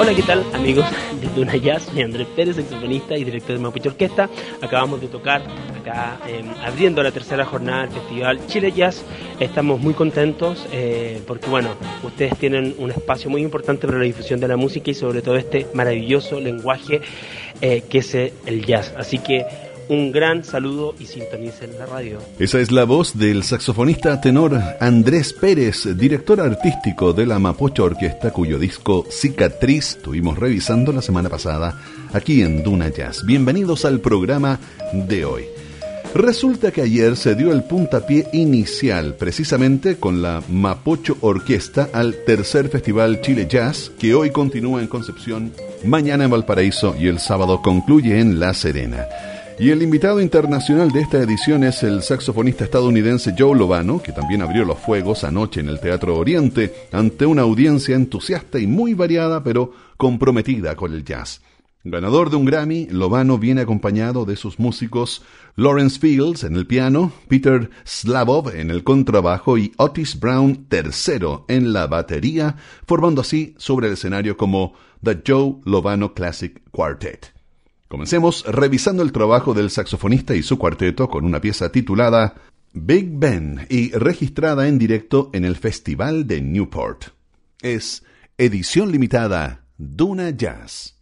Hola, ¿qué tal amigos de Duna Jazz? Soy Andrés Pérez, saxofonista y director de Mapuche Orquesta. Acabamos de tocar acá em, abriendo la tercera jornada del Festival Chile Jazz. Estamos muy contentos eh, porque, bueno, ustedes tienen un espacio muy importante para la difusión de la música y sobre todo este maravilloso lenguaje eh, que es el jazz. Así que un gran saludo y sintonicen la radio. Esa es la voz del saxofonista tenor Andrés Pérez, director artístico de la Mapocha Orquesta, cuyo disco Cicatriz tuvimos revisando la semana pasada aquí en Duna Jazz. Bienvenidos al programa de hoy. Resulta que ayer se dio el puntapié inicial, precisamente con la Mapocho Orquesta, al tercer Festival Chile Jazz, que hoy continúa en Concepción, mañana en Valparaíso y el sábado concluye en La Serena. Y el invitado internacional de esta edición es el saxofonista estadounidense Joe Lovano, que también abrió los fuegos anoche en el Teatro Oriente ante una audiencia entusiasta y muy variada, pero comprometida con el jazz. Ganador de un Grammy, Lovano viene acompañado de sus músicos Lawrence Fields en el piano, Peter Slavov en el contrabajo y Otis Brown III en la batería, formando así sobre el escenario como The Joe Lovano Classic Quartet. Comencemos revisando el trabajo del saxofonista y su cuarteto con una pieza titulada Big Ben y registrada en directo en el Festival de Newport. Es edición limitada Duna Jazz.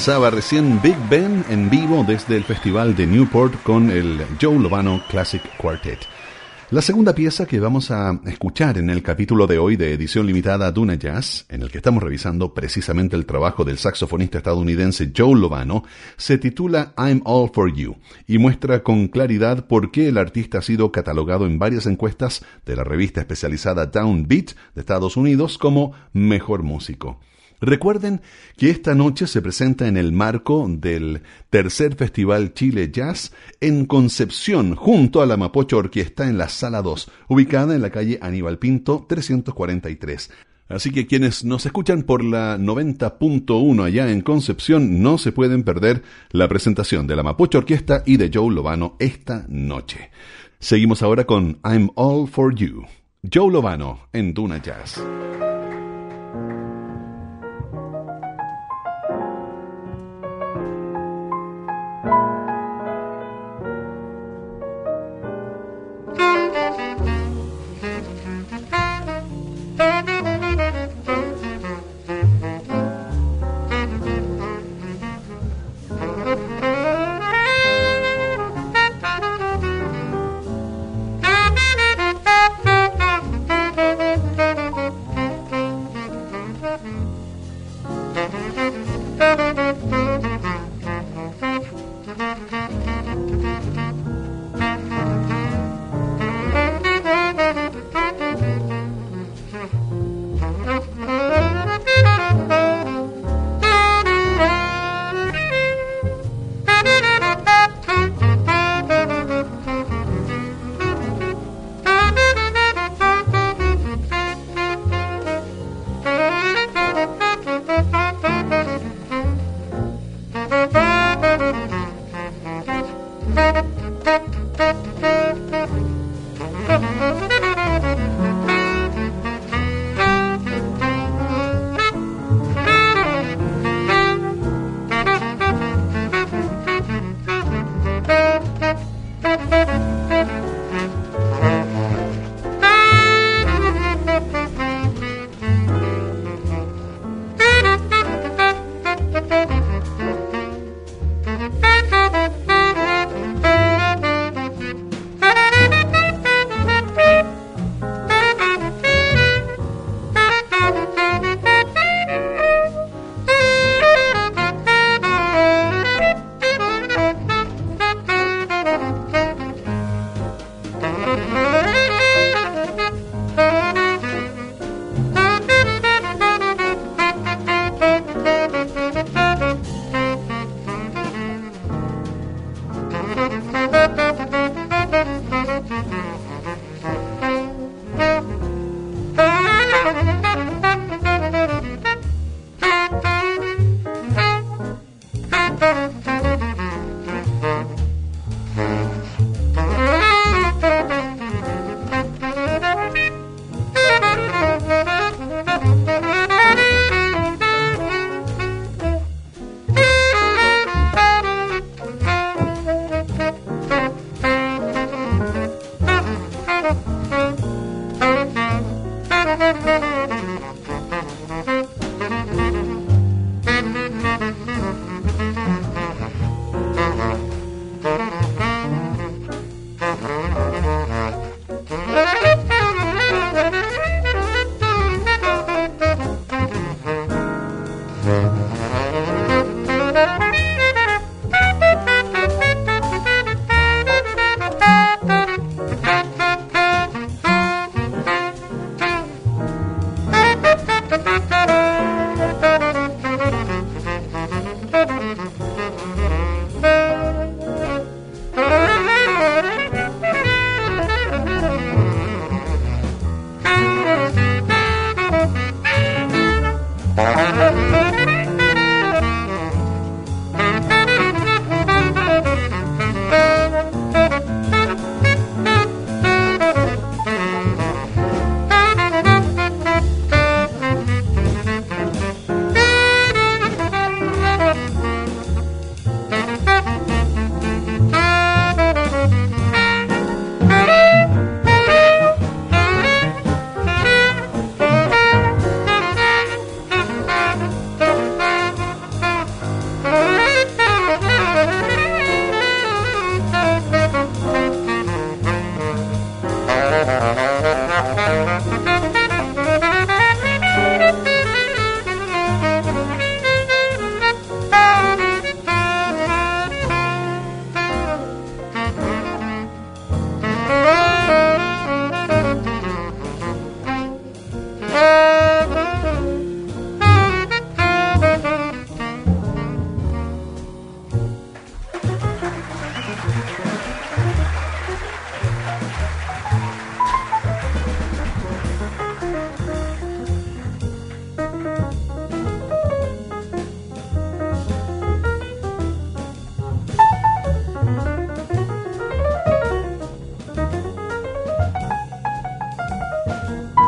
Pasaba recién Big Ben en vivo desde el Festival de Newport con el Joe Lovano Classic Quartet. La segunda pieza que vamos a escuchar en el capítulo de hoy de edición limitada Duna Jazz, en el que estamos revisando precisamente el trabajo del saxofonista estadounidense Joe Lovano, se titula I'm All For You y muestra con claridad por qué el artista ha sido catalogado en varias encuestas de la revista especializada Downbeat de Estados Unidos como mejor músico. Recuerden que esta noche se presenta en el marco del tercer Festival Chile Jazz en Concepción, junto a la Mapocho Orquesta en la Sala 2, ubicada en la calle Aníbal Pinto 343. Así que quienes nos escuchan por la 90.1 allá en Concepción no se pueden perder la presentación de la Mapocho Orquesta y de Joe Lovano esta noche. Seguimos ahora con I'm All For You. Joe Lovano en Duna Jazz. Música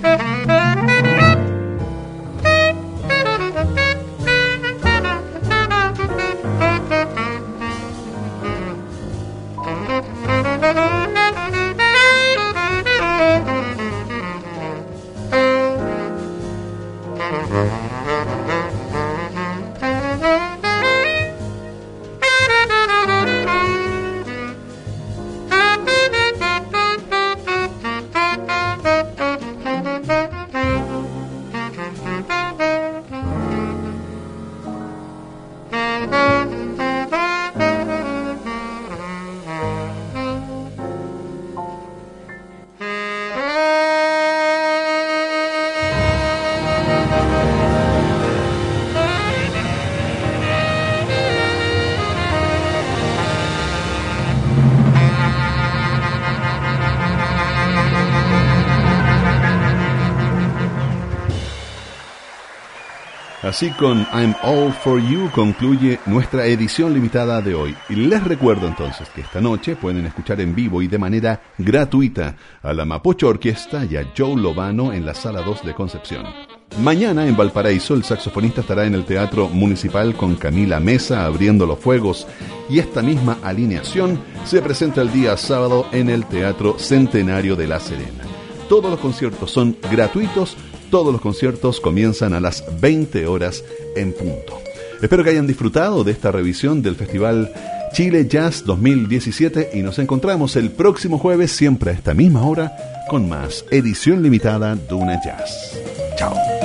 Thank you. Así con I'm All For You concluye nuestra edición limitada de hoy. Y les recuerdo entonces que esta noche pueden escuchar en vivo y de manera gratuita a la Mapocho Orquesta y a Joe Lovano en la Sala 2 de Concepción. Mañana en Valparaíso el saxofonista estará en el Teatro Municipal con Camila Mesa abriendo los fuegos y esta misma alineación se presenta el día sábado en el Teatro Centenario de La Serena. Todos los conciertos son gratuitos todos los conciertos comienzan a las 20 horas en punto. Espero que hayan disfrutado de esta revisión del Festival Chile Jazz 2017 y nos encontramos el próximo jueves siempre a esta misma hora con más edición limitada Duna Jazz. Chao.